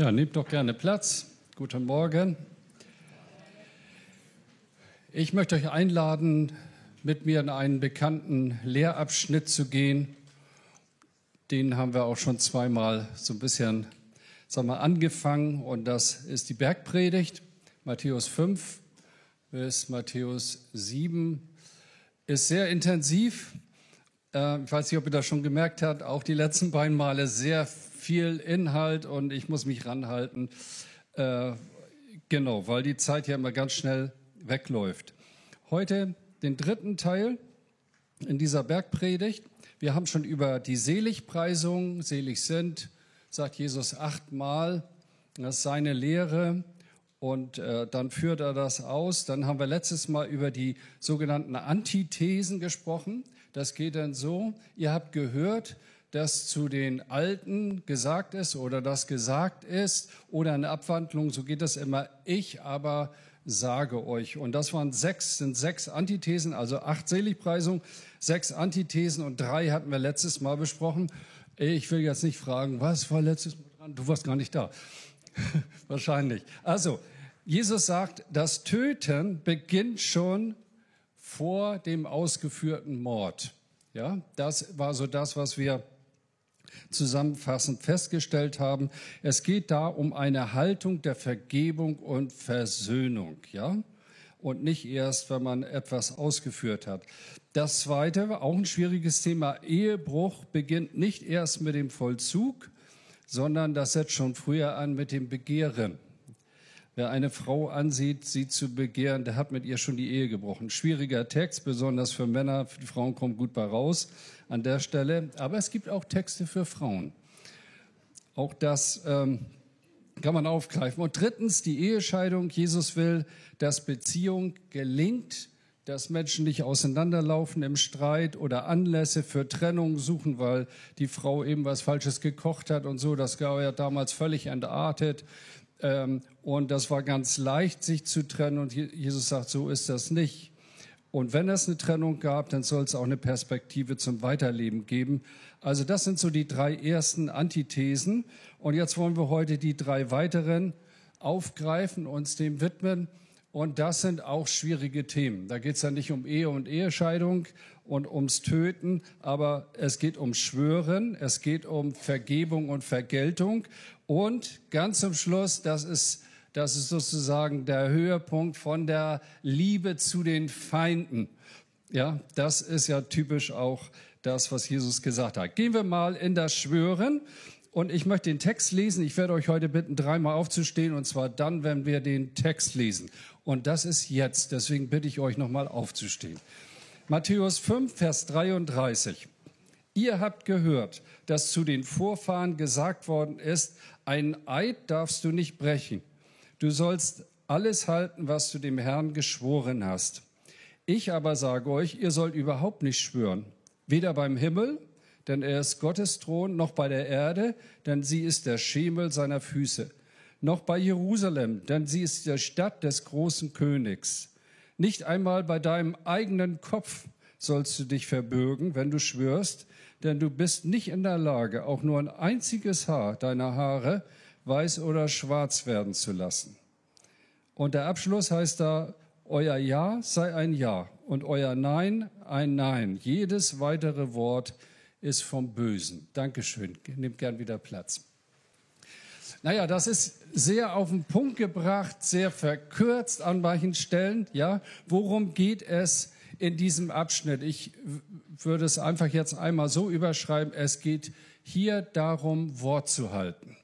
Ja, nehmt doch gerne Platz. Guten Morgen. Ich möchte euch einladen, mit mir in einen bekannten Lehrabschnitt zu gehen. Den haben wir auch schon zweimal so ein bisschen sagen wir, angefangen und das ist die Bergpredigt. Matthäus 5 bis Matthäus 7 ist sehr intensiv. Äh, ich weiß nicht, ob ihr das schon gemerkt habt, auch die letzten beiden Male sehr viel Inhalt und ich muss mich ranhalten. Äh, genau, weil die Zeit ja immer ganz schnell wegläuft. Heute den dritten Teil in dieser Bergpredigt. Wir haben schon über die Seligpreisung, selig sind, sagt Jesus achtmal. Das ist seine Lehre. Und äh, dann führt er das aus. Dann haben wir letztes Mal über die sogenannten Antithesen gesprochen. Das geht dann so, ihr habt gehört, dass zu den Alten gesagt ist oder das gesagt ist oder eine Abwandlung, so geht das immer, ich aber sage euch. Und das waren sechs, sind sechs Antithesen, also acht Seligpreisungen, sechs Antithesen und drei hatten wir letztes Mal besprochen. Ich will jetzt nicht fragen, was war letztes Mal dran? Du warst gar nicht da. Wahrscheinlich. Also, Jesus sagt, das Töten beginnt schon vor dem ausgeführten Mord. Ja, das war so das, was wir zusammenfassend festgestellt haben. Es geht da um eine Haltung der Vergebung und Versöhnung, ja? Und nicht erst, wenn man etwas ausgeführt hat. Das zweite, auch ein schwieriges Thema, Ehebruch beginnt nicht erst mit dem Vollzug, sondern das setzt schon früher an mit dem Begehren. Wer eine Frau ansieht, sie zu begehren, der hat mit ihr schon die Ehe gebrochen. Schwieriger Text, besonders für Männer. Für die Frauen kommt gut bei raus an der Stelle. Aber es gibt auch Texte für Frauen. Auch das ähm, kann man aufgreifen. Und drittens die Ehescheidung. Jesus will, dass Beziehung gelingt, dass Menschen nicht auseinanderlaufen im Streit oder Anlässe für Trennung suchen, weil die Frau eben was Falsches gekocht hat und so. Das war ja damals völlig entartet. Ähm, und das war ganz leicht, sich zu trennen. Und Jesus sagt, so ist das nicht. Und wenn es eine Trennung gab, dann soll es auch eine Perspektive zum Weiterleben geben. Also das sind so die drei ersten Antithesen. Und jetzt wollen wir heute die drei weiteren aufgreifen, uns dem widmen. Und das sind auch schwierige Themen. Da geht es ja nicht um Ehe und Ehescheidung und ums Töten, aber es geht um Schwören, es geht um Vergebung und Vergeltung. Und ganz zum Schluss, das ist das ist sozusagen der Höhepunkt von der Liebe zu den Feinden. Ja, das ist ja typisch auch das, was Jesus gesagt hat. Gehen wir mal in das Schwören. Und ich möchte den Text lesen. Ich werde euch heute bitten, dreimal aufzustehen, und zwar dann, wenn wir den Text lesen. Und das ist jetzt. Deswegen bitte ich euch nochmal aufzustehen. Matthäus 5, Vers 33. Ihr habt gehört, dass zu den Vorfahren gesagt worden ist, ein Eid darfst du nicht brechen. Du sollst alles halten, was du dem Herrn geschworen hast. Ich aber sage euch, ihr sollt überhaupt nicht schwören, weder beim Himmel, denn er ist Gottes Thron, noch bei der Erde, denn sie ist der Schemel seiner Füße, noch bei Jerusalem, denn sie ist die Stadt des großen Königs. Nicht einmal bei deinem eigenen Kopf sollst du dich verbürgen, wenn du schwörst, denn du bist nicht in der Lage, auch nur ein einziges Haar deiner Haare weiß oder schwarz werden zu lassen. Und der Abschluss heißt da, euer Ja sei ein Ja und euer Nein ein Nein. Jedes weitere Wort ist vom Bösen. Dankeschön. Nehmt gern wieder Platz. Naja, das ist sehr auf den Punkt gebracht, sehr verkürzt an manchen Stellen. Ja, worum geht es in diesem Abschnitt? Ich würde es einfach jetzt einmal so überschreiben. Es geht hier darum, Wort zu halten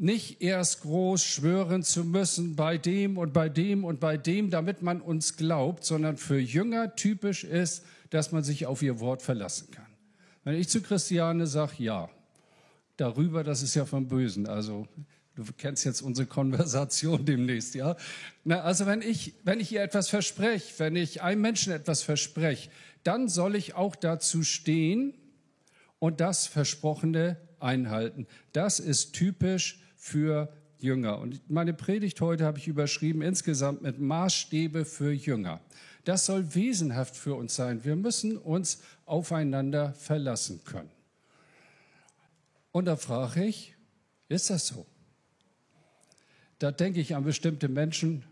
nicht erst groß schwören zu müssen bei dem und bei dem und bei dem, damit man uns glaubt, sondern für Jünger typisch ist, dass man sich auf ihr Wort verlassen kann. Wenn ich zu Christiane sage, ja, darüber, das ist ja vom Bösen. Also du kennst jetzt unsere Konversation demnächst, ja. Na, also wenn ich, wenn ich ihr etwas verspreche, wenn ich einem Menschen etwas verspreche, dann soll ich auch dazu stehen und das Versprochene einhalten. Das ist typisch für Jünger. Und meine Predigt heute habe ich überschrieben insgesamt mit Maßstäbe für Jünger. Das soll wesenhaft für uns sein. Wir müssen uns aufeinander verlassen können. Und da frage ich, ist das so? Da denke ich an bestimmte Menschen,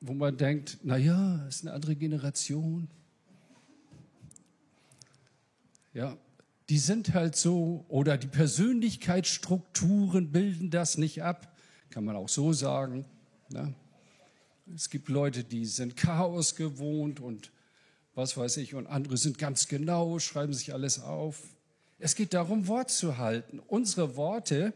wo man denkt, na ja, ist eine andere Generation. Ja, die sind halt so, oder die Persönlichkeitsstrukturen bilden das nicht ab, kann man auch so sagen. Ne? Es gibt Leute, die sind Chaos gewohnt und was weiß ich, und andere sind ganz genau, schreiben sich alles auf. Es geht darum, Wort zu halten. Unsere Worte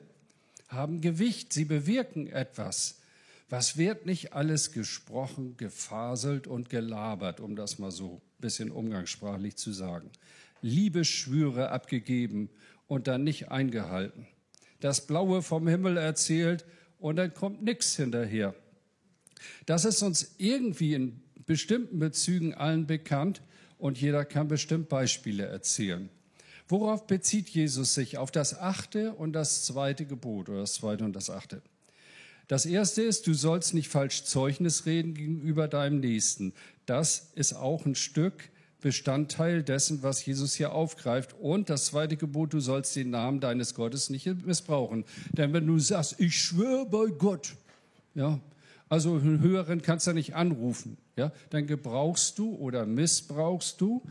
haben Gewicht, sie bewirken etwas. Was wird nicht alles gesprochen, gefaselt und gelabert, um das mal so ein bisschen umgangssprachlich zu sagen. Liebesschwüre abgegeben und dann nicht eingehalten. Das Blaue vom Himmel erzählt und dann kommt nichts hinterher. Das ist uns irgendwie in bestimmten Bezügen allen bekannt und jeder kann bestimmt Beispiele erzählen. Worauf bezieht Jesus sich? Auf das achte und das zweite Gebot oder das zweite und das achte. Das erste ist, du sollst nicht falsch Zeugnis reden gegenüber deinem Nächsten. Das ist auch ein Stück Bestandteil dessen, was Jesus hier aufgreift. Und das zweite Gebot, du sollst den Namen deines Gottes nicht missbrauchen. Denn wenn du sagst, ich schwöre bei Gott, ja, also einen höheren kannst du nicht anrufen, ja, dann gebrauchst du oder missbrauchst du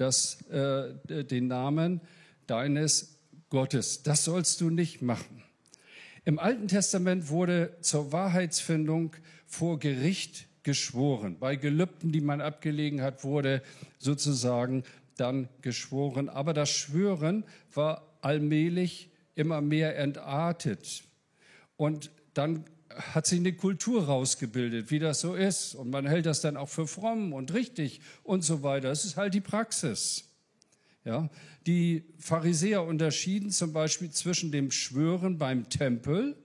das, äh, den Namen deines Gottes. Das sollst du nicht machen. Im Alten Testament wurde zur Wahrheitsfindung vor Gericht geschworen. Bei Gelübden, die man abgelegen hat, wurde sozusagen dann geschworen. Aber das Schwören war allmählich immer mehr entartet. Und dann hat sich eine Kultur rausgebildet, wie das so ist. Und man hält das dann auch für fromm und richtig und so weiter. Es ist halt die Praxis. Ja, die Pharisäer unterschieden zum Beispiel zwischen dem Schwören beim Tempel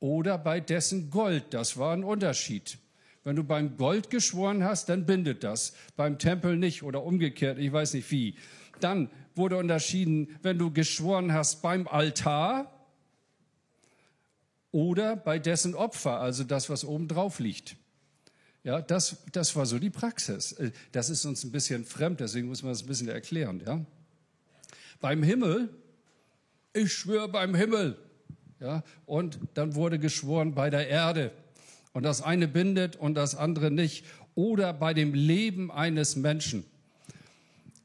oder bei dessen Gold. Das war ein Unterschied. Wenn du beim Gold geschworen hast, dann bindet das. Beim Tempel nicht oder umgekehrt, ich weiß nicht wie. Dann wurde unterschieden, wenn du geschworen hast beim Altar oder bei dessen Opfer, also das, was oben drauf liegt. Ja, das, das war so die Praxis. Äh, das ist uns ein bisschen fremd, deswegen muss man das ein bisschen erklären. Ja? Beim Himmel, ich schwöre beim Himmel. Ja, und dann wurde geschworen bei der Erde. Und das eine bindet und das andere nicht. Oder bei dem Leben eines Menschen.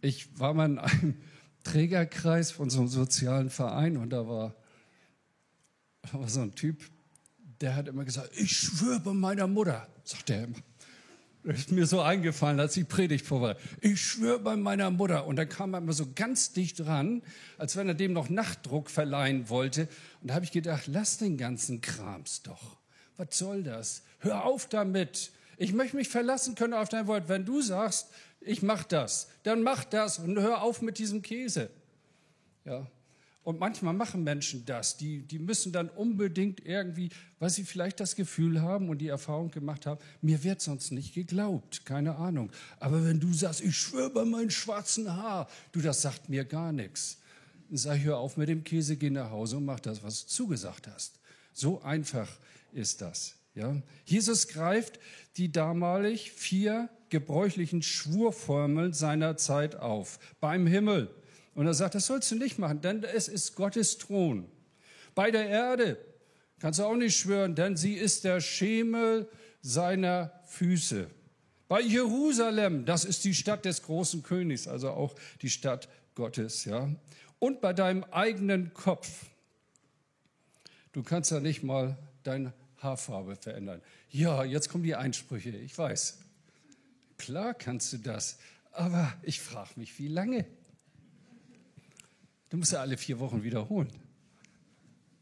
Ich war mal in einem Trägerkreis von so einem sozialen Verein und da war, war so ein Typ, der hat immer gesagt, ich schwöre bei meiner Mutter, sagt er immer. Das ist mir so eingefallen, als die Predigt vorbei. Ich schwöre bei meiner Mutter. Und dann kam er immer so ganz dicht dran, als wenn er dem noch Nachtdruck verleihen wollte. Und da habe ich gedacht, lass den ganzen Krams doch was soll das? Hör auf damit. Ich möchte mich verlassen können auf dein Wort. Wenn du sagst, ich mach das, dann mach das und hör auf mit diesem Käse. Ja. Und manchmal machen Menschen das. Die, die müssen dann unbedingt irgendwie, weil sie vielleicht das Gefühl haben und die Erfahrung gemacht haben, mir wird sonst nicht geglaubt. Keine Ahnung. Aber wenn du sagst, ich schwöre bei meinem schwarzen Haar, du, das sagt mir gar nichts. Dann sag hör auf mit dem Käse, geh nach Hause und mach das, was du zugesagt hast. So einfach ist das. Ja? Jesus greift die damalig vier gebräuchlichen Schwurformeln seiner Zeit auf. Beim Himmel. Und er sagt, das sollst du nicht machen, denn es ist Gottes Thron. Bei der Erde kannst du auch nicht schwören, denn sie ist der Schemel seiner Füße. Bei Jerusalem, das ist die Stadt des großen Königs, also auch die Stadt Gottes, ja. Und bei deinem eigenen Kopf. Du kannst ja nicht mal dein Haarfarbe verändern. Ja, jetzt kommen die Einsprüche, ich weiß. Klar kannst du das, aber ich frage mich, wie lange? Du musst ja alle vier Wochen wiederholen.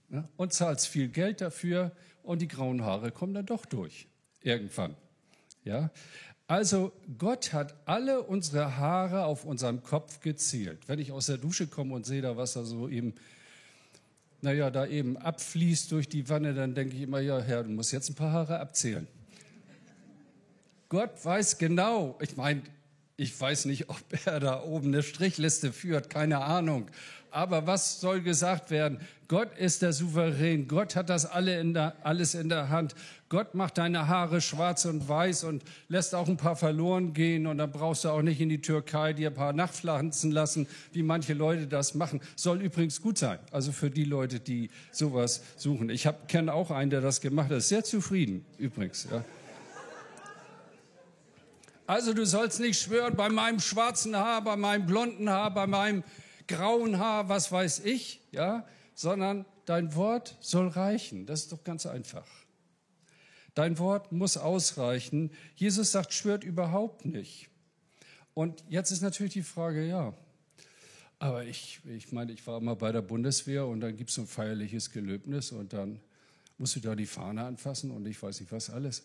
Ja? Und zahlst viel Geld dafür und die grauen Haare kommen dann doch durch. Irgendwann. Ja? Also Gott hat alle unsere Haare auf unserem Kopf gezählt. Wenn ich aus der Dusche komme und sehe da was da so eben naja, da eben abfließt durch die Wanne, dann denke ich immer, ja, Herr, du musst jetzt ein paar Haare abzählen. Gott weiß genau, ich meine, Ich weiß nicht, ob er da oben eine Strichliste führt, keine Ahnung. Aber was soll gesagt werden? Gott ist der Souverän. Gott hat das alle in der, alles in der Hand. Gott macht deine Haare schwarz und weiß und lässt auch ein paar verloren gehen. Und dann brauchst du auch nicht in die Türkei dir ein paar nachpflanzen lassen, wie manche Leute das machen. Soll übrigens gut sein. Also für die Leute, die sowas suchen. Ich kenne auch einen, der das gemacht hat. Sehr zufrieden, übrigens. Ja. Also du sollst nicht schwören bei meinem schwarzen Haar, bei meinem blonden Haar, bei meinem grauen Haar, was weiß ich, ja, sondern dein Wort soll reichen. Das ist doch ganz einfach. Dein Wort muss ausreichen. Jesus sagt, schwört überhaupt nicht. Und jetzt ist natürlich die Frage, ja, aber ich, ich meine, ich war mal bei der Bundeswehr und dann gibt es so ein feierliches Gelöbnis und dann musst du da die Fahne anfassen und ich weiß nicht was alles.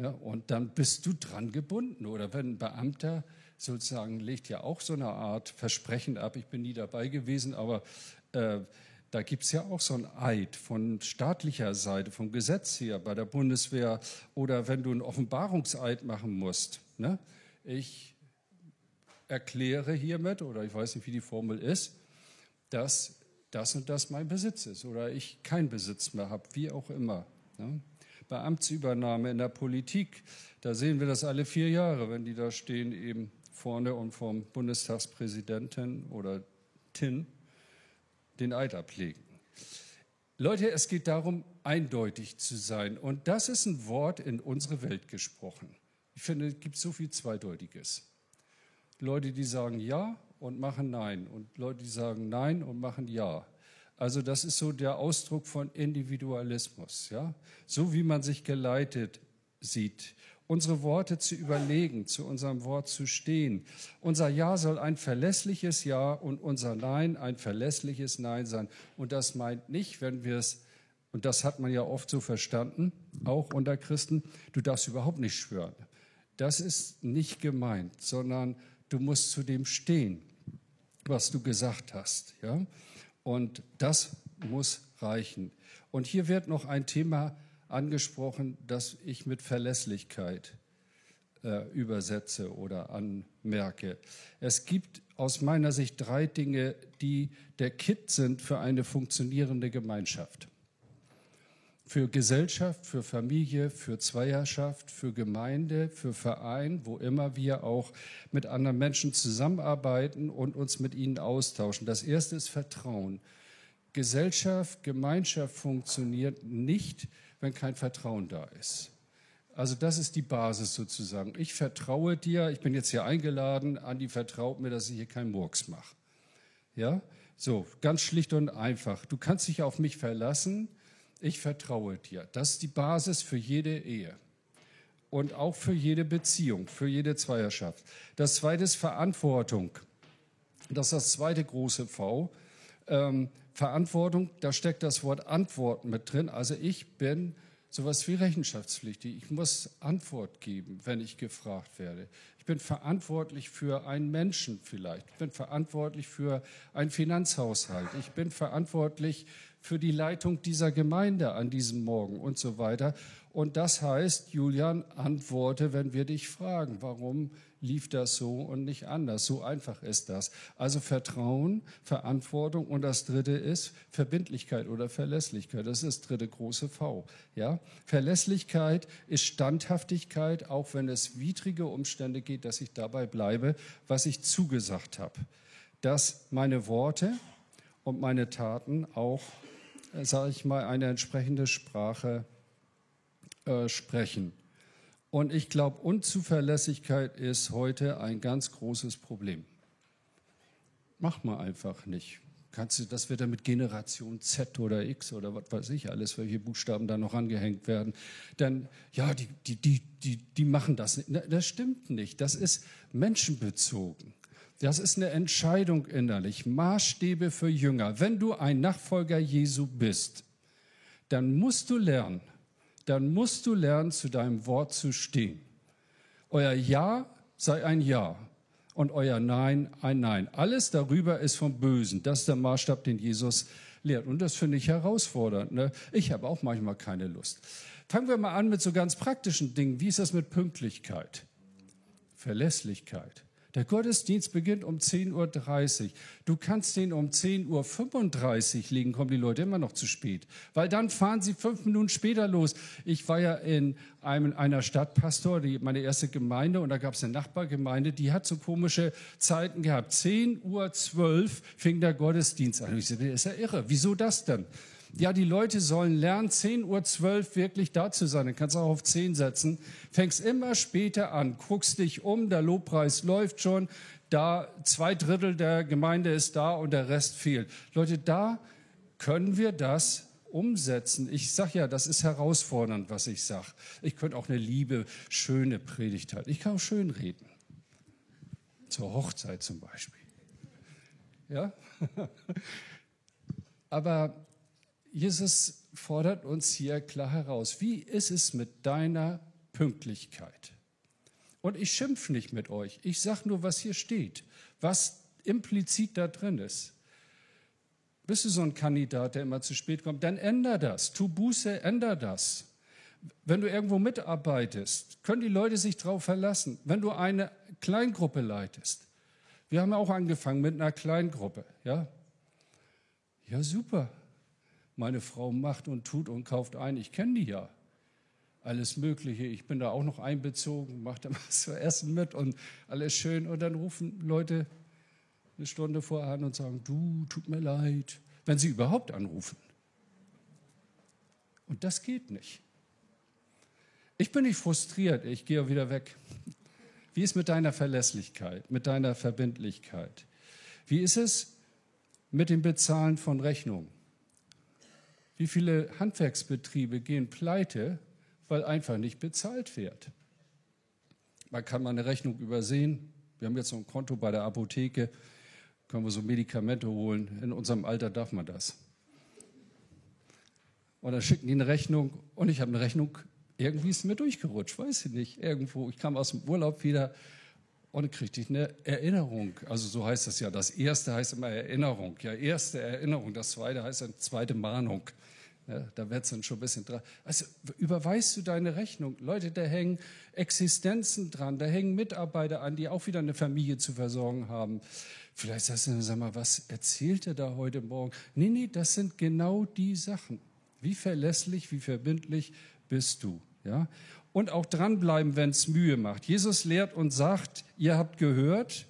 Ja, und dann bist du dran gebunden. Oder wenn ein Beamter sozusagen legt ja auch so eine Art Versprechen ab. Ich bin nie dabei gewesen, aber äh, da gibt es ja auch so ein Eid von staatlicher Seite, vom Gesetz her bei der Bundeswehr oder wenn du einen Offenbarungseid machen musst. Ne? Ich erkläre hiermit, oder ich weiß nicht, wie die Formel ist, dass das und das mein Besitz ist oder ich keinen Besitz mehr habe, wie auch immer. Ne? Bei Amtsübernahme in der Politik, da sehen wir das alle vier Jahre, wenn die da stehen, eben vorne und vom Bundestagspräsidenten oder TIN den Eid ablegen. Leute, es geht darum, eindeutig zu sein. Und das ist ein Wort in unsere Welt gesprochen. Ich finde, es gibt so viel Zweideutiges. Leute, die sagen Ja und machen Nein. Und Leute, die sagen Nein und machen Ja. Also das ist so der Ausdruck von Individualismus. Ja? So wie man sich geleitet sieht unsere Worte zu überlegen, zu unserem Wort zu stehen. Unser Ja soll ein verlässliches Ja und unser Nein ein verlässliches Nein sein. Und das meint nicht, wenn wir es, und das hat man ja oft so verstanden, auch unter Christen, du darfst überhaupt nicht schwören. Das ist nicht gemeint, sondern du musst zu dem stehen, was du gesagt hast. Ja? Und das muss reichen. Und hier wird noch ein Thema angesprochen, das ich mit Verlässlichkeit äh, übersetze oder anmerke. Es gibt aus meiner Sicht drei Dinge, die der Kit sind für eine funktionierende Gemeinschaft. Für Gesellschaft, für Familie, für Zweierschaft, für Gemeinde, für Verein, wo immer wir auch mit anderen Menschen zusammenarbeiten und uns mit ihnen austauschen. Das erste ist Vertrauen. Gesellschaft, Gemeinschaft funktioniert nicht, wenn kein Vertrauen da ist. Also das ist die Basis sozusagen. Ich vertraue dir, ich bin jetzt hier eingeladen, Andi vertraut mir, dass ich hier keinen Murks mache. Ja, so, ganz schlicht und einfach. Du kannst dich auf mich verlassen, ich vertraue dir. Das ist die Basis für jede Ehe und auch für jede Beziehung, für jede Zweierschaft. Das zweite ist Verantwortung. Das ist das zweite große V. Ähm, Verantwortung, da steckt das Wort Antwort mit drin. Also ich bin sowas wie rechenschaftspflichtig. Ich muss Antwort geben, wenn ich gefragt werde. Ich bin verantwortlich für einen Menschen vielleicht. Ich bin verantwortlich für einen Finanzhaushalt. Ich bin verantwortlich für die Leitung dieser Gemeinde an diesem Morgen und so weiter. Und das heißt, Julian, antworte, wenn wir dich fragen, warum lief das so und nicht anders. So einfach ist das. Also Vertrauen, Verantwortung und das dritte ist Verbindlichkeit oder Verlässlichkeit. Das ist das dritte große V. Ja? Verlässlichkeit ist Standhaftigkeit, auch wenn es widrige Umstände geht, dass ich dabei bleibe, was ich zugesagt habe. Dass meine Worte und meine Taten auch, sage ich mal, eine entsprechende Sprache äh, sprechen. Und ich glaube, Unzuverlässigkeit ist heute ein ganz großes Problem. Mach mal einfach nicht. Kannst du, das wird dann mit Generation Z oder X oder was weiß ich alles, welche Buchstaben da noch angehängt werden. Dann, ja, die, die, die, die, die machen das nicht. Das stimmt nicht. Das ist menschenbezogen. Das ist eine Entscheidung innerlich. Maßstäbe für Jünger. Wenn du ein Nachfolger Jesu bist, dann musst du lernen, dann musst du lernen, zu deinem Wort zu stehen. Euer Ja sei ein Ja und euer Nein ein Nein. Alles darüber ist vom Bösen. Das ist der Maßstab, den Jesus lehrt. Und das finde ich herausfordernd. Ne? Ich habe auch manchmal keine Lust. Fangen wir mal an mit so ganz praktischen Dingen. Wie ist das mit Pünktlichkeit? Verlässlichkeit. Der Gottesdienst beginnt um 10.30 Uhr. Du kannst den um 10.35 Uhr legen, kommen die Leute immer noch zu spät. Weil dann fahren sie fünf Minuten später los. Ich war ja in einem, einer Stadtpastor, die, meine erste Gemeinde, und da gab es eine Nachbargemeinde, die hat so komische Zeiten gehabt. 10.12 Uhr fing der Gottesdienst an. Ich sagte, ist ja irre. Wieso das denn? Ja, die Leute sollen lernen, 10.12 Uhr wirklich da zu sein. Dann kannst du auch auf 10 setzen. Fängst immer später an, guckst dich um, der Lobpreis läuft schon, da zwei Drittel der Gemeinde ist da und der Rest fehlt. Leute, da können wir das umsetzen. Ich sage ja, das ist herausfordernd, was ich sage. Ich könnte auch eine liebe, schöne Predigt halten. Ich kann auch schön reden. Zur Hochzeit zum Beispiel. Ja? Aber Jesus fordert uns hier klar heraus, wie ist es mit deiner Pünktlichkeit? Und ich schimpfe nicht mit euch, ich sage nur, was hier steht, was implizit da drin ist. Bist du so ein Kandidat, der immer zu spät kommt, dann änder das, tu Buße, änder das. Wenn du irgendwo mitarbeitest, können die Leute sich darauf verlassen. Wenn du eine Kleingruppe leitest, wir haben ja auch angefangen mit einer Kleingruppe, ja? Ja, super meine Frau macht und tut und kauft ein. Ich kenne die ja. Alles Mögliche. Ich bin da auch noch einbezogen, mache da was zu essen mit und alles schön. Und dann rufen Leute eine Stunde vorher an und sagen, du, tut mir leid, wenn sie überhaupt anrufen. Und das geht nicht. Ich bin nicht frustriert, ich gehe wieder weg. Wie ist mit deiner Verlässlichkeit, mit deiner Verbindlichkeit? Wie ist es mit dem Bezahlen von Rechnungen? Wie viele Handwerksbetriebe gehen pleite, weil einfach nicht bezahlt wird? Man kann mal eine Rechnung übersehen. Wir haben jetzt so ein Konto bei der Apotheke, können wir so Medikamente holen. In unserem Alter darf man das. Und dann schicken die eine Rechnung und ich habe eine Rechnung, irgendwie ist mir durchgerutscht, weiß ich nicht, irgendwo. Ich kam aus dem Urlaub wieder und dann kriegte ich eine Erinnerung. Also so heißt das ja. Das erste heißt immer Erinnerung. Ja, erste Erinnerung. Das zweite heißt eine zweite Mahnung. Ja, da wird es dann schon ein bisschen dran. Also überweist du deine Rechnung. Leute, da hängen Existenzen dran, da hängen Mitarbeiter an, die auch wieder eine Familie zu versorgen haben. Vielleicht sagst du, sag mal, was erzählt er da heute Morgen? Nee, nee, das sind genau die Sachen. Wie verlässlich, wie verbindlich bist du? Ja? Und auch dranbleiben, wenn es Mühe macht. Jesus lehrt und sagt, ihr habt gehört,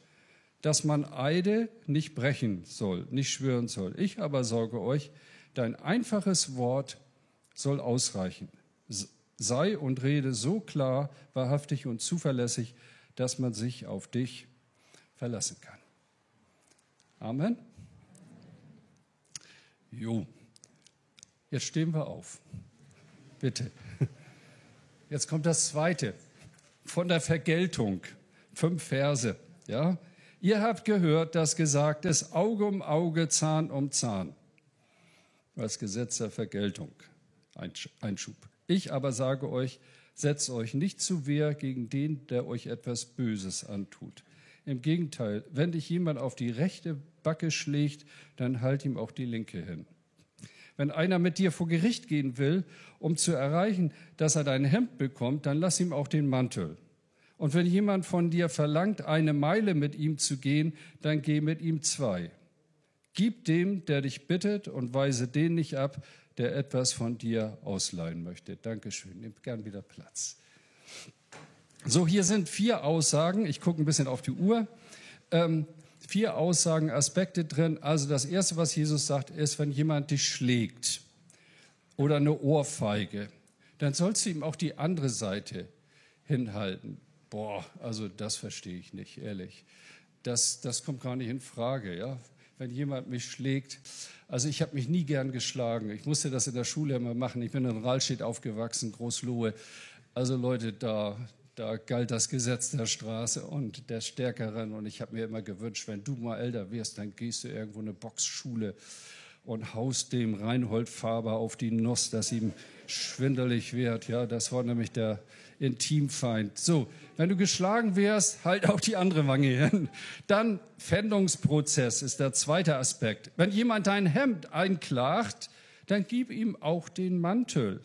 dass man Eide nicht brechen soll, nicht schwören soll. Ich aber sorge euch, Dein einfaches Wort soll ausreichen. Sei und rede so klar, wahrhaftig und zuverlässig, dass man sich auf dich verlassen kann. Amen. Jo. Jetzt stehen wir auf. Bitte. Jetzt kommt das zweite. Von der Vergeltung. Fünf Verse. Ja? Ihr habt gehört, dass gesagt ist, Auge um Auge, Zahn um Zahn als Gesetz der Vergeltung. Einschub. Ich aber sage euch, setzt euch nicht zu Wehr gegen den, der euch etwas Böses antut. Im Gegenteil, wenn dich jemand auf die rechte Backe schlägt, dann halt ihm auch die linke hin. Wenn einer mit dir vor Gericht gehen will, um zu erreichen, dass er dein Hemd bekommt, dann lass ihm auch den Mantel. Und wenn jemand von dir verlangt, eine Meile mit ihm zu gehen, dann geh mit ihm zwei. Gib dem, der dich bittet, und weise den nicht ab, der etwas von dir ausleihen möchte. Dankeschön. Nehmt gern wieder Platz. So, hier sind vier Aussagen. Ich gucke ein bisschen auf die Uhr. Ähm, vier Aussagen, Aspekte drin. Also das Erste, was Jesus sagt, ist, wenn jemand dich schlägt oder eine Ohrfeige, dann sollst du ihm auch die andere Seite hinhalten. Boah, also das verstehe ich nicht, ehrlich. Das, das kommt gar nicht in Frage. Ja? Wenn jemand mich schlägt. Also ich habe mich nie gern geschlagen. Ich musste das in der Schule immer machen. Ich bin in Rahlstedt aufgewachsen, Großlohe. Also Leute, da, da galt das Gesetz der Straße und der Stärkeren. Und ich habe mir immer gewünscht, wenn du mal älter wirst, dann gehst du irgendwo in eine Boxschule und haust dem Reinhold Faber auf die Nuss, dass ihm schwindelig wird. Ja, das war nämlich der Intimfeind. So, wenn du geschlagen wirst, halt auch die andere Wange hin. Dann Fändungsprozess ist der zweite Aspekt. Wenn jemand dein Hemd einklagt, dann gib ihm auch den Mantel.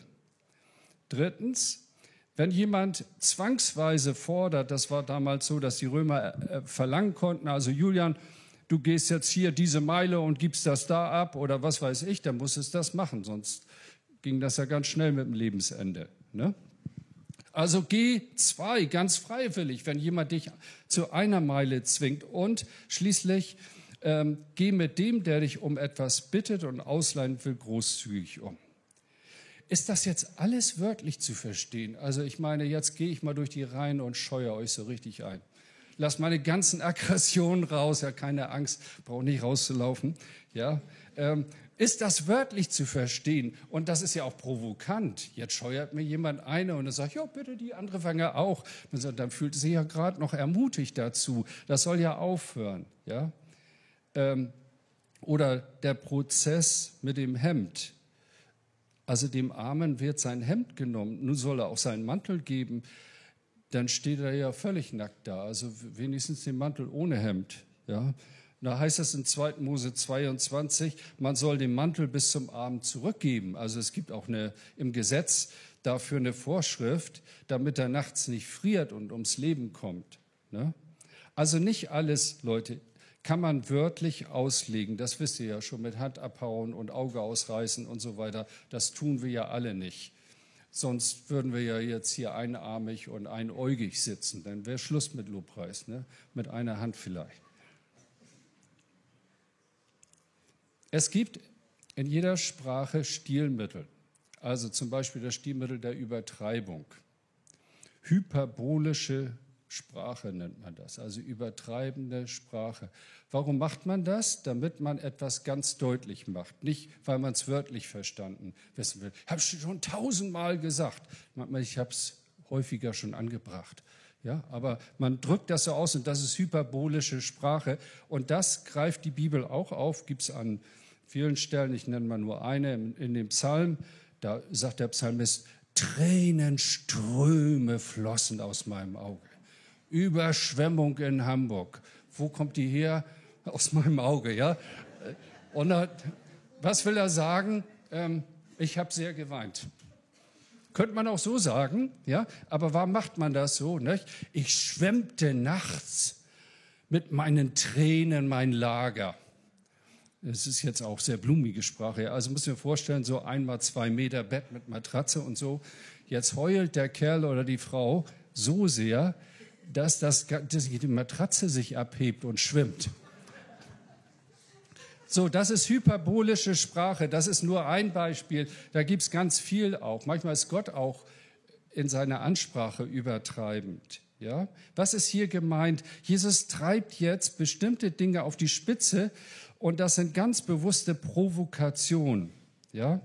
Drittens, Wenn jemand zwangsweise fordert, das war damals so, dass die Römer äh, verlangen konnten, also Julian, du gehst jetzt hier diese Meile und gibst das da ab oder was weiß ich, dann muss es das machen, sonst ging das ja ganz schnell mit dem Lebensende. Ne? Also geh zwei ganz freiwillig, wenn jemand dich zu einer Meile zwingt und schließlich ähm, geh mit dem, der dich um etwas bittet und ausleihen will, großzügig um. Ist das jetzt alles wörtlich zu verstehen? Also ich meine, jetzt gehe ich mal durch die Reihen und scheue euch so richtig ein. Lass meine ganzen Aggressionen raus, ja keine Angst, brauche nicht rauszulaufen. Ja, ähm, ist das wörtlich zu verstehen? Und das ist ja auch provokant. Jetzt scheuert mir jemand eine und dann sagt, ja, bitte die andere Wange auch. Sagt, dann fühlt sie ja gerade noch ermutigt dazu. Das soll ja aufhören. Ja? Ähm, oder der Prozess mit dem Hemd. Also dem Armen wird sein Hemd genommen. Nun soll er auch seinen Mantel geben. Dann steht er ja völlig nackt da. Also wenigstens den Mantel ohne Hemd. Ja? Da heißt es in 2. Mose 22, man soll den Mantel bis zum Abend zurückgeben. Also es gibt auch eine, im Gesetz dafür eine Vorschrift, damit er nachts nicht friert und ums Leben kommt. Ne? Also nicht alles, Leute, kann man wörtlich auslegen. Das wisst ihr ja schon mit Hand abhauen und Auge ausreißen und so weiter. Das tun wir ja alle nicht. Sonst würden wir ja jetzt hier einarmig und einäugig sitzen. Dann wäre Schluss mit Lobpreis, ne? mit einer Hand vielleicht. Es gibt in jeder Sprache Stilmittel, also zum Beispiel das Stilmittel der Übertreibung. Hyperbolische Sprache nennt man das, also übertreibende Sprache. Warum macht man das? Damit man etwas ganz deutlich macht, nicht weil man es wörtlich verstanden wissen will. Ich habe es schon tausendmal gesagt. Ich habe es häufiger schon angebracht. Ja, aber man drückt das so aus und das ist hyperbolische Sprache. Und das greift die Bibel auch auf, gibt es an vielen Stellen, ich nenne mal nur eine, in dem Psalm, da sagt der Psalmist, Tränenströme flossen aus meinem Auge. Überschwemmung in Hamburg. Wo kommt die her? Aus meinem Auge, ja. Und was will er sagen? Ähm, ich habe sehr geweint. Könnte man auch so sagen, ja. Aber warum macht man das so? Nicht? Ich schwemmte nachts mit meinen Tränen mein Lager. Es ist jetzt auch sehr blumige Sprache. Also muss mir vorstellen, so einmal zwei Meter Bett mit Matratze und so. Jetzt heult der Kerl oder die Frau so sehr, dass, das, dass die Matratze sich abhebt und schwimmt. So, das ist hyperbolische Sprache. Das ist nur ein Beispiel. Da gibt es ganz viel auch. Manchmal ist Gott auch in seiner Ansprache übertreibend. Ja? Was ist hier gemeint? Jesus treibt jetzt bestimmte Dinge auf die Spitze und das sind ganz bewusste Provokationen. Ja?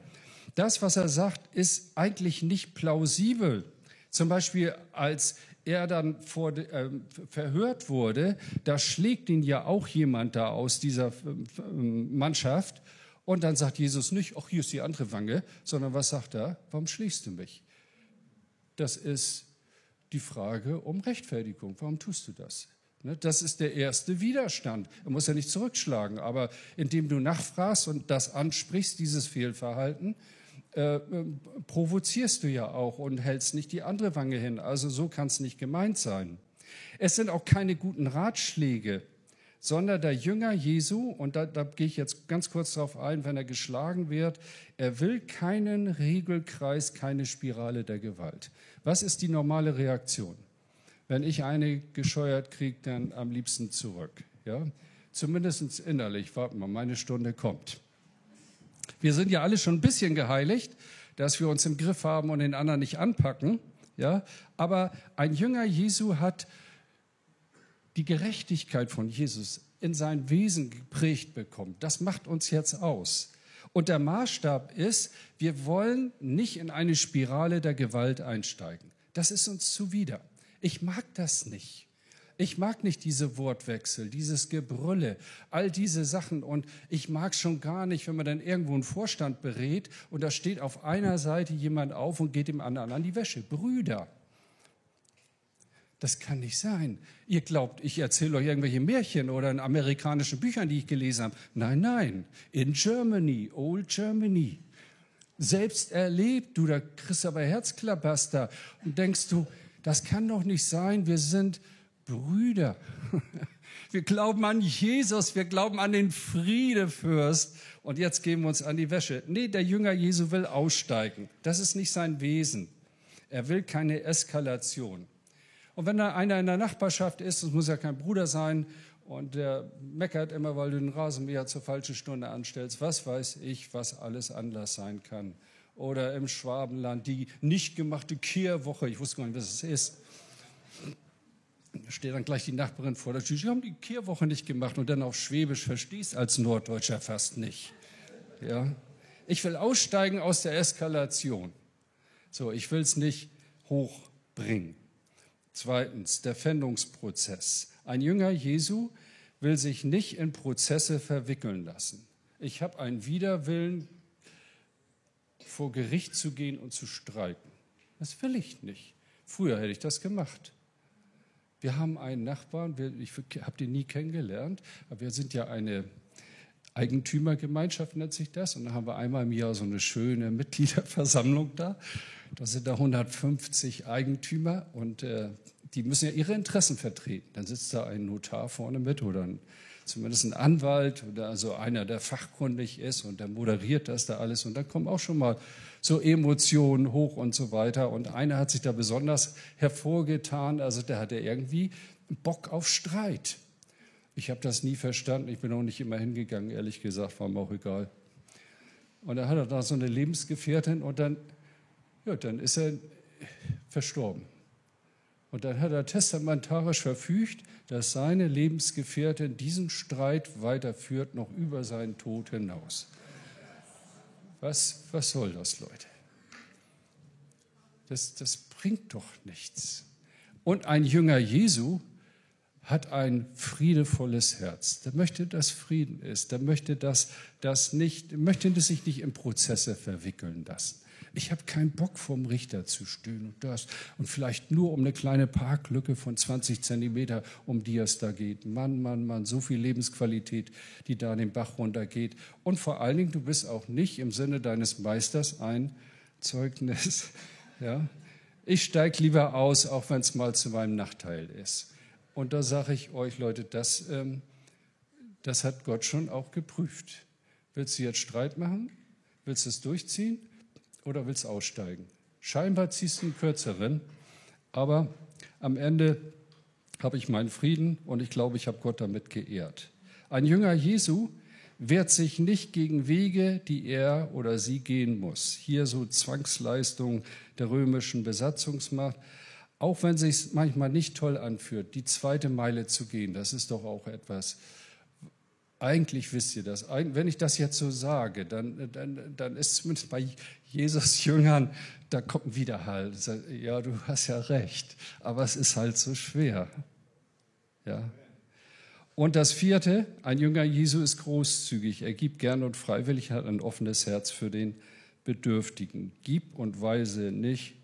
Das, was er sagt, ist eigentlich nicht plausibel. Zum Beispiel, als er dann vor, äh, verhört wurde, da schlägt ihn ja auch jemand da aus dieser Mannschaft. Und dann sagt Jesus nicht, ach, hier ist die andere Wange, sondern was sagt er? Warum schlägst du mich? Das ist die Frage um Rechtfertigung. Warum tust du das? Ne, das ist der erste Widerstand. Er muss ja nicht zurückschlagen, aber indem du nachfragst und das ansprichst, dieses Fehlverhalten, äh, äh, provozierst du ja auch und hältst nicht die andere Wange hin. Also so kann es nicht gemeint sein. Es sind auch keine guten Ratschläge, sondern der Jünger Jesu, und da, da gehe ich jetzt ganz kurz darauf ein, wenn er geschlagen wird, er will keinen Regelkreis, keine Spirale der Gewalt. Was ist die normale Reaktion? Wenn ich eine gescheuert kriege, dann am liebsten zurück. Ja? Zumindest innerlich, warten wir, meine Stunde kommt. Wir sind ja alle schon ein bisschen geheiligt, dass wir uns im Griff haben und den anderen nicht anpacken. Ja? Aber ein Jünger Jesu hat die Gerechtigkeit von Jesus in sein Wesen geprägt bekommen. Das macht uns jetzt aus. Und der Maßstab ist, wir wollen nicht in eine Spirale der Gewalt einsteigen. Das ist uns zuwider. Ich mag das nicht. Ich mag nicht diese Wortwechsel, dieses Gebrülle, all diese Sachen. Und ich mag schon gar nicht, wenn man dann irgendwo einen Vorstand berät und da steht auf einer Seite jemand auf und geht dem anderen an die Wäsche. Brüder. Das kann nicht sein. Ihr glaubt, ich erzähle euch irgendwelche Märchen oder in amerikanischen Büchern, die ich gelesen habe. Nein, nein. In Germany, Old Germany. selbst erlebt. Du, da kriegst du aber Herzklabaster und denkst du, das kann doch nicht sein, wir sind Brüder. Wir glauben an Jesus, wir glauben an den Friedefürst und jetzt geben wir uns an die Wäsche. Nee, der Jünger Jesu will aussteigen. Das ist nicht sein Wesen. Er will keine Eskalation. Und wenn da einer in der Nachbarschaft ist, das muss ja kein Bruder sein, und der meckert immer, weil du den Rasenmäher zur falschen Stunde anstellst, was weiß ich, was alles anders sein kann. Oder im Schwabenland die nicht gemachte Kehrwoche, ich wusste gar nicht, was es ist. Steht dann gleich die Nachbarin vor der Tür, sie haben die Kehrwoche nicht gemacht und dann auf Schwäbisch verstehst als Norddeutscher fast nicht. Ja? Ich will aussteigen aus der Eskalation. So, ich will es nicht hochbringen. Zweitens, der Fändungsprozess. Ein Jünger Jesu will sich nicht in Prozesse verwickeln lassen. Ich habe einen Widerwillen, vor Gericht zu gehen und zu streiten. Das will ich nicht. Früher hätte ich das gemacht. Wir haben einen Nachbarn, ich habe den nie kennengelernt, aber wir sind ja eine Eigentümergemeinschaft, nennt sich das. Und da haben wir einmal im Jahr so eine schöne Mitgliederversammlung da. Da sind da 150 Eigentümer und äh, die müssen ja ihre Interessen vertreten. Dann sitzt da ein Notar vorne mit oder ein, zumindest ein Anwalt oder also einer, der fachkundig ist und der moderiert das da alles. Und dann kommen auch schon mal so Emotionen hoch und so weiter. Und einer hat sich da besonders hervorgetan, also der hatte irgendwie Bock auf Streit. Ich habe das nie verstanden, ich bin auch nicht immer hingegangen, ehrlich gesagt, war mir auch egal. Und dann hat er da so eine Lebensgefährtin und dann, ja, dann ist er verstorben. Und dann hat er testamentarisch verfügt, dass seine Lebensgefährtin diesen Streit weiterführt, noch über seinen Tod hinaus. Was, was soll das, Leute? Das, das bringt doch nichts. Und ein Jünger Jesu hat ein friedevolles Herz. Der möchte, dass Frieden ist. Der möchte, dass das nicht, möchte sich nicht in Prozesse verwickeln lassen. Ich habe keinen Bock, vorm Richter zu stehen und das. Und vielleicht nur um eine kleine Parklücke von 20 Zentimeter, um die es da geht. Mann, Mann, Mann, so viel Lebensqualität, die da den Bach runtergeht. Und vor allen Dingen, du bist auch nicht im Sinne deines Meisters ein Zeugnis. Ja? Ich steige lieber aus, auch wenn es mal zu meinem Nachteil ist. Und da sage ich euch, Leute, das, ähm, das hat Gott schon auch geprüft. Willst du jetzt Streit machen? Willst du es durchziehen? Oder willst aussteigen? Scheinbar ziehst du einen kürzeren, aber am Ende habe ich meinen Frieden und ich glaube, ich habe Gott damit geehrt. Ein Jünger Jesu wehrt sich nicht gegen Wege, die er oder sie gehen muss. Hier so Zwangsleistung der römischen Besatzungsmacht. Auch wenn es sich manchmal nicht toll anfühlt, die zweite Meile zu gehen, das ist doch auch etwas, eigentlich wisst ihr das. Wenn ich das jetzt so sage, dann, dann, dann ist zumindest bei Jesus Jüngern, da kommt ein Widerhall. Ja, du hast ja recht, aber es ist halt so schwer. Ja. Und das vierte, ein Jünger Jesu ist großzügig. Er gibt gern und freiwillig, hat ein offenes Herz für den Bedürftigen. Gib und weise nicht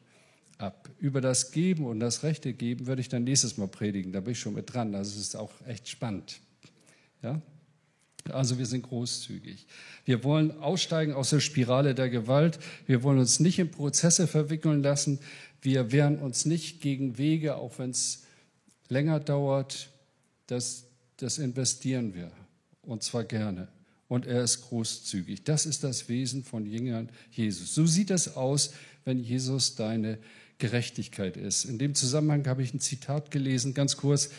ab. Über das Geben und das rechte Geben würde ich dann nächstes Mal predigen. Da bin ich schon mit dran. Also es ist auch echt spannend. Ja? Also wir sind großzügig. Wir wollen aussteigen aus der Spirale der Gewalt. Wir wollen uns nicht in Prozesse verwickeln lassen. Wir wehren uns nicht gegen Wege, auch wenn es länger dauert. Das, das investieren wir. Und zwar gerne. Und er ist großzügig. Das ist das Wesen von Jüngern Jesus. So sieht es aus, wenn Jesus deine Gerechtigkeit ist. In dem Zusammenhang habe ich ein Zitat gelesen, ganz kurz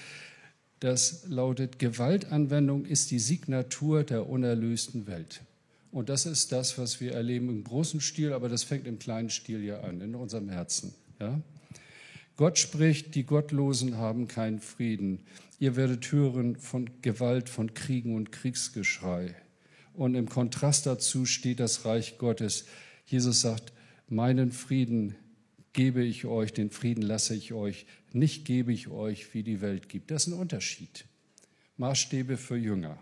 das lautet, Gewaltanwendung ist die Signatur der unerlösten Welt. Und das ist das, was wir erleben im großen Stil, aber das fängt im kleinen Stil ja an, in unserem Herzen. Ja? Gott spricht, die Gottlosen haben keinen Frieden. Ihr werdet hören von Gewalt, von Kriegen und Kriegsgeschrei. Und im Kontrast dazu steht das Reich Gottes. Jesus sagt, meinen Frieden gebe ich euch, den Frieden lasse ich euch, nicht gebe ich euch, wie die Welt gibt. Das ist ein Unterschied. Maßstäbe für Jünger.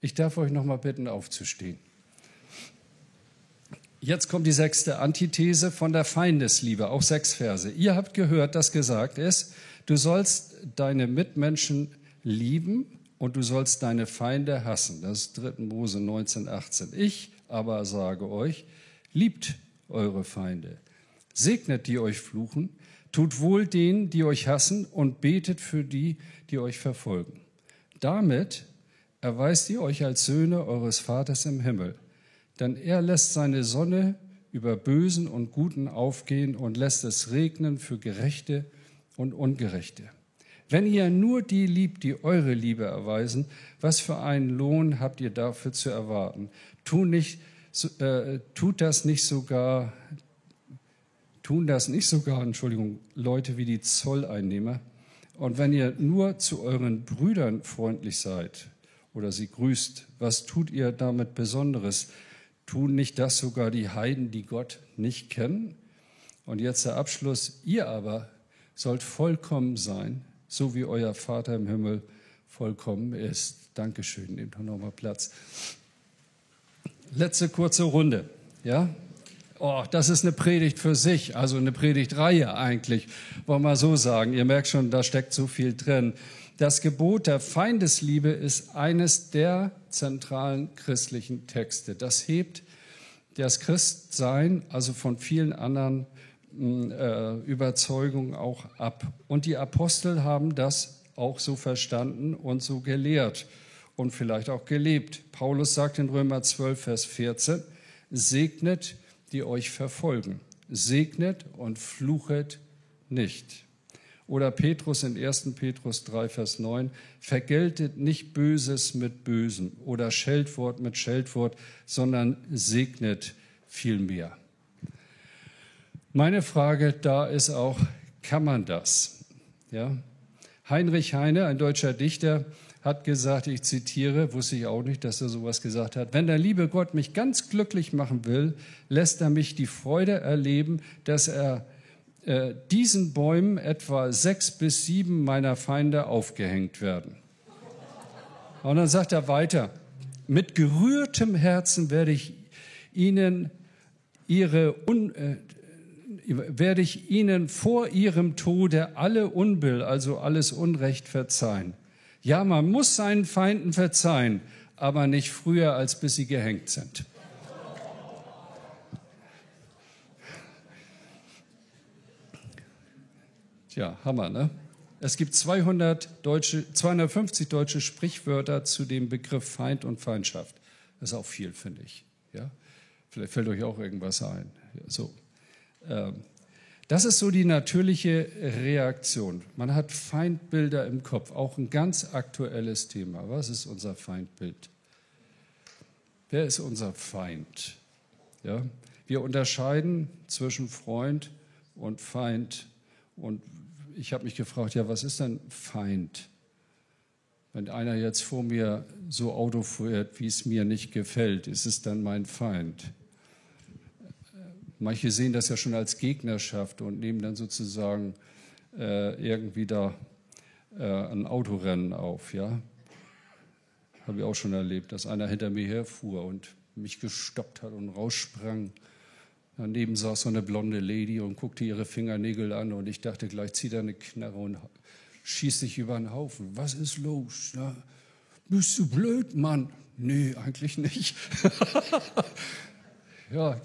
Ich darf euch noch mal bitten, aufzustehen. Jetzt kommt die sechste Antithese von der Feindesliebe, auch sechs Verse. Ihr habt gehört, dass gesagt ist, du sollst deine Mitmenschen lieben und du sollst deine Feinde hassen. Das ist 3. Mose 19, 18. Ich aber sage euch, Liebt eure Feinde. Segnet die euch fluchen. Tut wohl denen, die euch hassen und betet für die, die euch verfolgen. Damit erweist ihr euch als Söhne eures Vaters im Himmel. Denn er lässt seine Sonne über Bösen und Guten aufgehen und lässt es regnen für Gerechte und Ungerechte. Wenn ihr nur die liebt, die eure Liebe erweisen, was für einen Lohn habt ihr dafür zu erwarten? Tut, nicht, äh, tut das nicht sogar, tun das nicht sogar, Entschuldigung, Leute wie die Zolleinnehmer? Und wenn ihr nur zu euren Brüdern freundlich seid oder sie grüßt, was tut ihr damit Besonderes? Tun nicht das sogar die Heiden, die Gott nicht kennen? Und jetzt der Abschluss. Ihr aber sollt vollkommen sein, so wie euer Vater im Himmel vollkommen ist. Dankeschön. Nehmt doch nochmal Platz. Letzte kurze Runde. Ja? Oh, das ist eine Predigt für sich, also eine Predigtreihe eigentlich, wollen wir so sagen. Ihr merkt schon, da steckt so viel drin. Das Gebot der Feindesliebe ist eines der zentralen christlichen Texte. Das hebt das Christsein also von vielen anderen hm, äh, Überzeugungen auch ab. Und die Apostel haben das auch so verstanden und so gelehrt und vielleicht auch gelebt. Paulus sagt in Römer 12, Vers 14, segnet, die euch verfolgen. Segnet und fluchet nicht. Oder Petrus in 1. Petrus 3, Vers 9, vergeltet nicht Böses mit Bösem oder Scheldwort mit Scheldwort, sondern segnet vielmehr. Meine Frage da ist auch, kann man das? Ja? Heinrich Heine, ein deutscher Dichter, hat gesagt, ich zitiere, wusste ich auch nicht, dass er sowas gesagt hat, wenn der liebe Gott mich ganz glücklich machen will, lässt er mich die Freude erleben, dass er äh, diesen Bäumen etwa sechs bis sieben meiner Feinde aufgehängt werden. Und dann sagt er weiter, mit gerührtem Herzen werde ich ihnen ihre Un, äh, werde ich ihnen vor ihrem Tode alle Unbill, also alles Unrecht verzeihen. Ja, man muss seinen Feinden verzeihen, aber nicht früher, als bis sie gehängt sind. Tja, Hammer, ne? Es gibt 200 deutsche, 250 deutsche Sprichwörter zu dem Begriff Feind und Feindschaft. Das ist auch viel, finde ich. Ja? Vielleicht fällt euch auch irgendwas ein. So. Ähm, das ist so die natürliche Reaktion. Man hat Feindbilder im Kopf, auch ein ganz aktuelles Thema. Was ist unser Feindbild? Wer ist unser Feind? Ja? Wir unterscheiden zwischen Freund und Feind. Und ich habe mich gefragt, ja, was ist denn Feind? Wenn einer jetzt vor mir so Auto fährt, wie es mir nicht gefällt, ist es dann mein Feind? Manche sehen das ja schon als Gegnerschaft und nehmen dann sozusagen äh, irgendwie da äh, ein Autorennen auf. Ja? Habe ich auch schon erlebt, dass einer hinter mir herfuhr und mich gestoppt hat und raussprang. Daneben saß so eine blonde Lady und guckte ihre Fingernägel an und ich dachte gleich, zieht er eine Knarre und schießt sich über den Haufen. Was ist los? Ja, bist du blöd, Mann? Nee, eigentlich nicht. ja,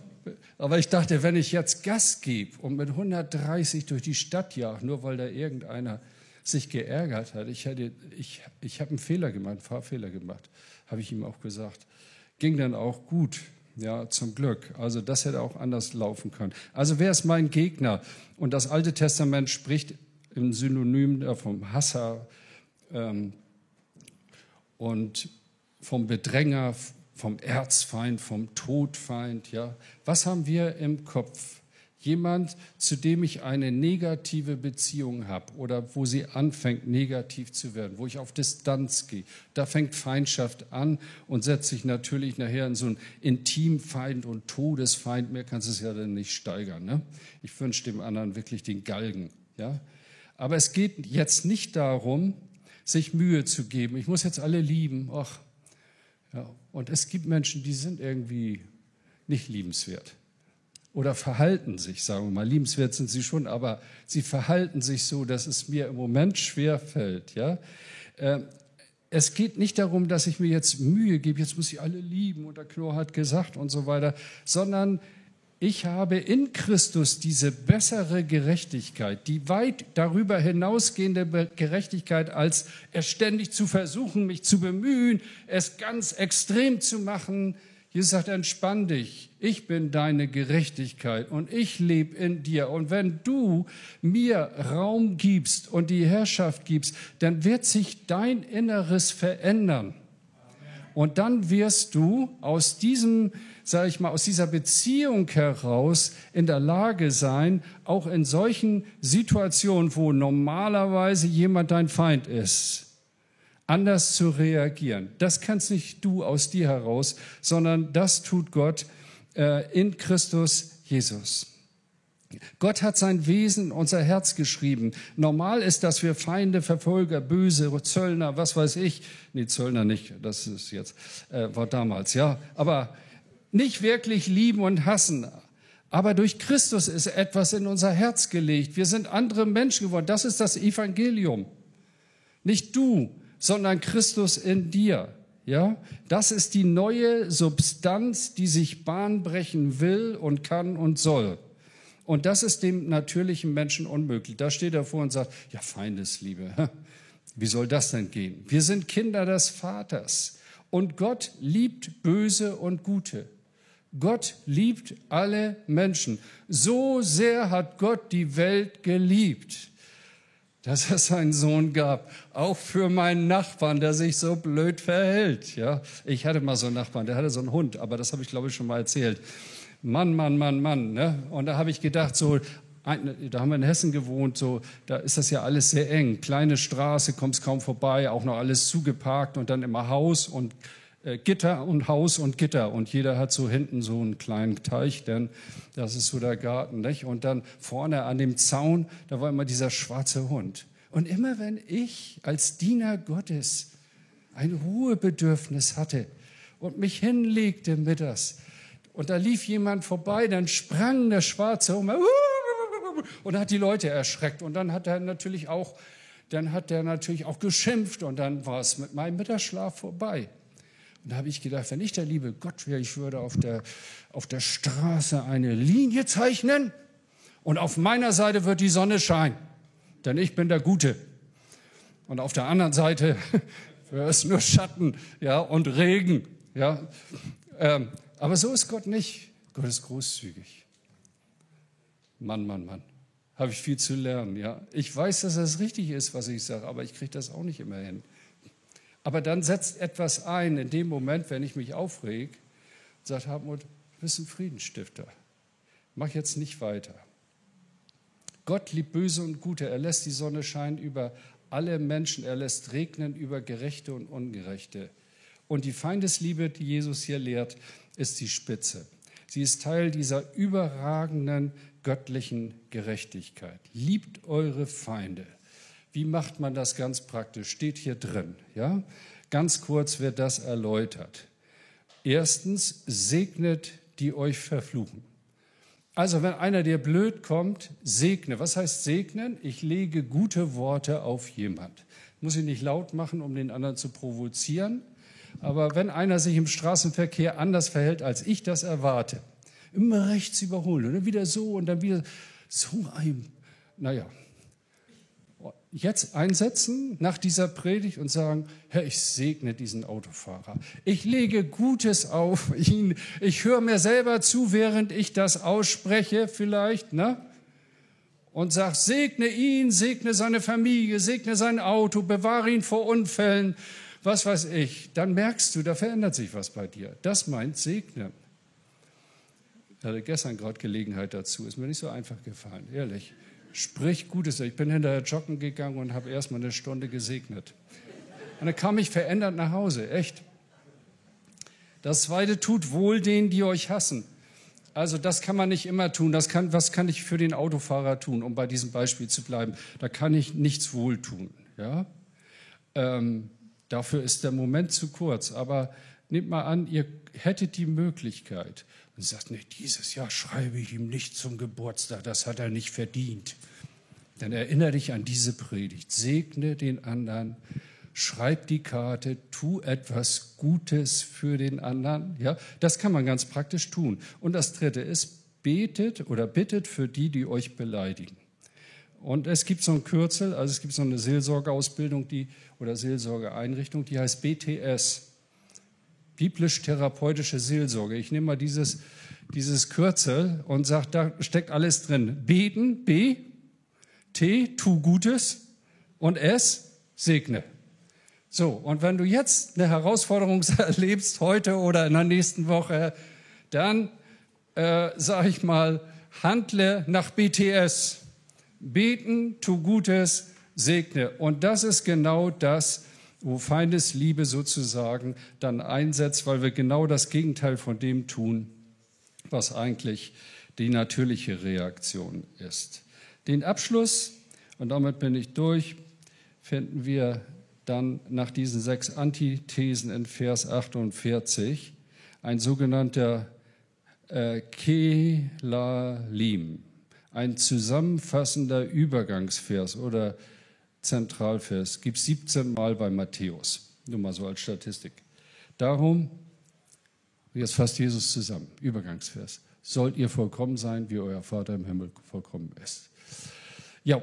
aber ich dachte, wenn ich jetzt Gas gebe und mit 130 durch die Stadt jage, nur weil da irgendeiner sich geärgert hat, ich, ich, ich habe einen Fehler gemacht, einen Fahrfehler gemacht, habe ich ihm auch gesagt. Ging dann auch gut. Ja, zum Glück. Also das hätte auch anders laufen können. Also wer ist mein Gegner? Und das Alte Testament spricht im Synonym vom Hasser ähm, und vom Bedränger, vom Erzfeind, vom Todfeind. Ja, was haben wir im Kopf? Jemand, zu dem ich eine negative Beziehung habe oder wo sie anfängt, negativ zu werden, wo ich auf Distanz gehe. Da fängt Feindschaft an und setzt sich natürlich nachher in so einen Intimfeind und Todesfeind. Mehr kannst du es ja dann nicht steigern. Ne? Ich wünsche dem anderen wirklich den Galgen. Ja? Aber es geht jetzt nicht darum, sich Mühe zu geben. Ich muss jetzt alle lieben. Ach. Ja. Und es gibt Menschen, die sind irgendwie nicht liebenswert oder verhalten sich, sagen wir mal, liebenswert sind sie schon, aber sie verhalten sich so, dass es mir im Moment schwer fällt. Ja? Ähm, es geht nicht darum, dass ich mir jetzt Mühe gebe, jetzt muss ich alle lieben und der Knorr hat gesagt und so weiter, sondern ich habe in Christus diese bessere Gerechtigkeit, die weit darüber hinausgehende Gerechtigkeit, als es ständig zu versuchen, mich zu bemühen, es ganz extrem zu machen. Jesus sagt, entspann dich, ich bin deine Gerechtigkeit und ich lebe in dir. Und wenn du mir Raum gibst und die Herrschaft gibst, dann wird sich dein Inneres verändern. Und dann wirst du aus diesem sage ich mal, aus dieser Beziehung heraus in der Lage sein, auch in solchen Situationen, wo normalerweise jemand dein Feind ist, anders zu reagieren. Das kannst nicht du aus dir heraus, sondern das tut Gott äh, in Christus Jesus. Gott hat sein Wesen in unser Herz geschrieben. Normal ist, dass wir Feinde, Verfolger, Böse, Zöllner, was weiß ich, nee, Zöllner nicht, das ist jetzt, äh, war damals, ja, aber nicht wirklich lieben und hassen. Aber durch Christus ist etwas in unser Herz gelegt. Wir sind andere Menschen geworden. Das ist das Evangelium. Nicht du, sondern Christus in dir. Ja, das ist die neue Substanz, die sich Bahn brechen will und kann und soll. Und das ist dem natürlichen Menschen unmöglich. Da steht er vor und sagt, ja, Feindesliebe. Wie soll das denn gehen? Wir sind Kinder des Vaters. Und Gott liebt Böse und Gute. Gott liebt alle Menschen. So sehr hat Gott die Welt geliebt, dass er seinen Sohn gab. Auch für meinen Nachbarn, der sich so blöd verhält. Ja, ich hatte mal so einen Nachbarn, der hatte so einen Hund, aber das habe ich glaube ich schon mal erzählt. Mann, Mann, Mann, Mann. Ne? Und da habe ich gedacht, so, da haben wir in Hessen gewohnt, so, da ist das ja alles sehr eng. Kleine Straße, kommst kaum vorbei, auch noch alles zugeparkt und dann immer Haus und Gitter und Haus und Gitter und jeder hat so hinten so einen kleinen Teich, denn das ist so der Garten, nicht? Und dann vorne an dem Zaun, da war immer dieser schwarze Hund. Und immer wenn ich als Diener Gottes ein Ruhebedürfnis hatte und mich hinlegte mittags und da lief jemand vorbei, dann sprang der Schwarze um und hat die Leute erschreckt und dann hat er natürlich auch dann hat er natürlich auch geschimpft und dann war es mit meinem Mittagsschlaf vorbei. Und da habe ich gedacht, wenn ich der liebe Gott wäre, ich würde auf der, auf der Straße eine Linie zeichnen und auf meiner Seite wird die Sonne scheinen, denn ich bin der Gute. Und auf der anderen Seite wäre es nur Schatten ja, und Regen. Ja. Ähm, aber so ist Gott nicht. Gott ist großzügig. Mann, Mann, Mann. Habe ich viel zu lernen. Ja. Ich weiß, dass das richtig ist, was ich sage, aber ich kriege das auch nicht immer hin. Aber dann setzt etwas ein in dem Moment, wenn ich mich aufreg sagt, Hartmut, du bist ein Friedensstifter. Mach jetzt nicht weiter. Gott liebt Böse und Gute. Er lässt die Sonne scheinen über alle Menschen. Er lässt regnen über Gerechte und Ungerechte. Und die Feindesliebe, die Jesus hier lehrt, ist die Spitze. Sie ist Teil dieser überragenden göttlichen Gerechtigkeit. Liebt eure Feinde. Wie macht man das ganz praktisch? Steht hier drin. Ja? Ganz kurz wird das erläutert. Erstens, segnet die euch verfluchen. Also wenn einer dir blöd kommt, segne. Was heißt segnen? Ich lege gute Worte auf jemand. Muss ich nicht laut machen, um den anderen zu provozieren. Aber wenn einer sich im Straßenverkehr anders verhält, als ich das erwarte, immer rechts überholen und dann wieder so und dann wieder so ein, naja, jetzt einsetzen nach dieser Predigt und sagen, Herr, ich segne diesen Autofahrer. Ich lege Gutes auf ihn. Ich höre mir selber zu, während ich das ausspreche vielleicht, ne? Und sag, segne ihn, segne seine Familie, segne sein Auto, bewahre ihn vor Unfällen, was weiß ich. Dann merkst du, da verändert sich was bei dir. Das meint segnen. Ich hatte gestern gerade Gelegenheit dazu. Ist mir nicht so einfach gefallen, ehrlich. Sprich Gutes. Ich bin hinterher joggen gegangen und habe erstmal eine Stunde gesegnet. Und dann kam ich verändert nach Hause, echt. Das zweite tut wohl denen, die euch hassen. Also das kann man nicht immer tun. Das kann, was kann ich für den Autofahrer tun, um bei diesem Beispiel zu bleiben? Da kann ich nichts wohl tun. Ja? Ähm, dafür ist der Moment zu kurz. Aber nehmt mal an, ihr hättet die Möglichkeit, und sagt, nee, dieses Jahr schreibe ich ihm nicht zum Geburtstag, das hat er nicht verdient. Dann erinnere dich an diese Predigt, segne den anderen, schreib die Karte, tu etwas Gutes für den anderen. Ja, das kann man ganz praktisch tun. Und das Dritte ist, betet oder bittet für die, die euch beleidigen. Und es gibt so ein Kürzel, also es gibt so eine Seelsorgeausbildung die, oder Seelsorgeeinrichtung, die heißt BTS, biblisch-therapeutische Seelsorge. Ich nehme mal dieses, dieses Kürzel und sage, da steckt alles drin. Beten, B, T, tu Gutes und S, segne. So, und wenn du jetzt eine Herausforderung erlebst, heute oder in der nächsten Woche, dann äh, sage ich mal, handle nach BTS. Beten, tu Gutes, segne. Und das ist genau das, wo Feindesliebe sozusagen dann einsetzt, weil wir genau das Gegenteil von dem tun, was eigentlich die natürliche Reaktion ist. Den Abschluss, und damit bin ich durch, finden wir dann nach diesen sechs Antithesen in Vers 48, ein sogenannter äh, Kelalim ein zusammenfassender Übergangsvers oder Zentralvers. Gibt es 17 Mal bei Matthäus. Nur mal so als Statistik. Darum, jetzt fasst Jesus zusammen, Übergangsvers. Sollt ihr vollkommen sein, wie euer Vater im Himmel vollkommen ist. Ja,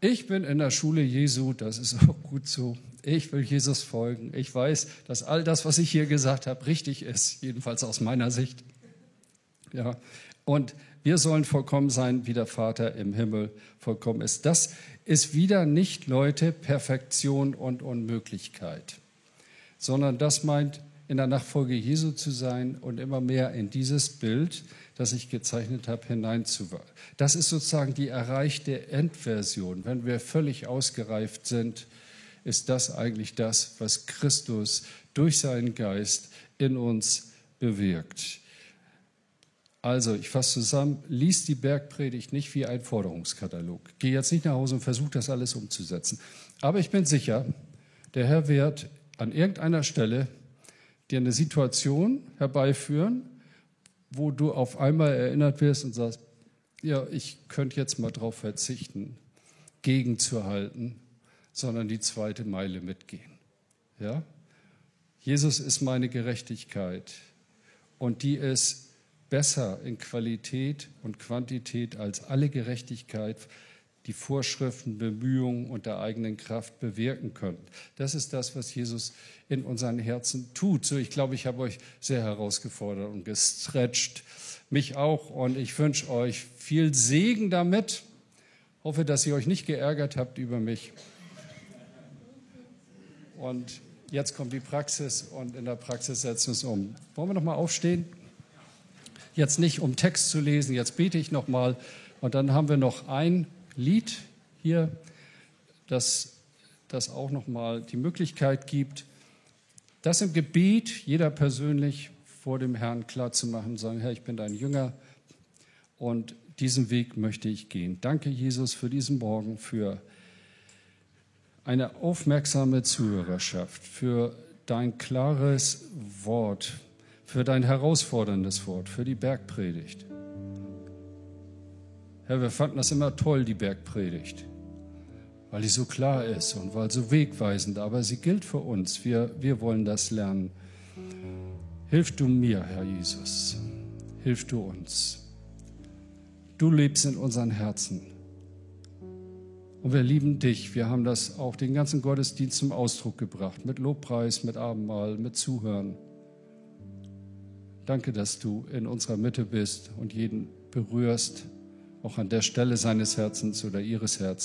ich bin in der Schule Jesu, das ist auch gut so. Ich will Jesus folgen. Ich weiß, dass all das, was ich hier gesagt habe, richtig ist, jedenfalls aus meiner Sicht. Ja, und wir sollen vollkommen sein, wie der Vater im Himmel vollkommen ist. Das ist wieder nicht, Leute, Perfektion und Unmöglichkeit, sondern das meint, in der Nachfolge Jesu zu sein und immer mehr in dieses Bild, das ich gezeichnet habe, hineinzuwachsen. Das ist sozusagen die erreichte Endversion. Wenn wir völlig ausgereift sind, ist das eigentlich das, was Christus durch seinen Geist in uns bewirkt. Also, ich fasse zusammen, lies die Bergpredigt nicht wie ein Forderungskatalog. Geh jetzt nicht nach Hause und versuch das alles umzusetzen. Aber ich bin sicher, der Herr wird an irgendeiner Stelle dir eine Situation herbeiführen, wo du auf einmal erinnert wirst und sagst, ja, ich könnte jetzt mal darauf verzichten, gegenzuhalten, sondern die zweite Meile mitgehen. Ja? Jesus ist meine Gerechtigkeit und die ist besser in Qualität und Quantität als alle Gerechtigkeit, die Vorschriften, Bemühungen und der eigenen Kraft bewirken können. Das ist das, was Jesus in unseren Herzen tut. So, ich glaube, ich habe euch sehr herausgefordert und gestretcht, mich auch. Und ich wünsche euch viel Segen damit. Hoffe, dass ihr euch nicht geärgert habt über mich. Und jetzt kommt die Praxis und in der Praxis setzen wir es um. Wollen wir noch mal aufstehen? Jetzt nicht um Text zu lesen, jetzt bete ich nochmal. Und dann haben wir noch ein Lied hier, das, das auch nochmal die Möglichkeit gibt, das im Gebet jeder persönlich vor dem Herrn klar zu machen, sagen, Herr, ich bin dein Jünger und diesen Weg möchte ich gehen. Danke, Jesus, für diesen Morgen, für eine aufmerksame Zuhörerschaft, für dein klares Wort, für dein herausforderndes Wort, für die Bergpredigt. Herr, wir fanden das immer toll, die Bergpredigt, weil die so klar ist und weil so wegweisend, aber sie gilt für uns. Wir, wir wollen das lernen. Hilf du mir, Herr Jesus. Hilf du uns. Du lebst in unseren Herzen. Und wir lieben dich. Wir haben das auch den ganzen Gottesdienst zum Ausdruck gebracht. Mit Lobpreis, mit Abendmahl, mit Zuhören. Danke, dass du in unserer Mitte bist und jeden berührst, auch an der Stelle seines Herzens oder ihres Herzens.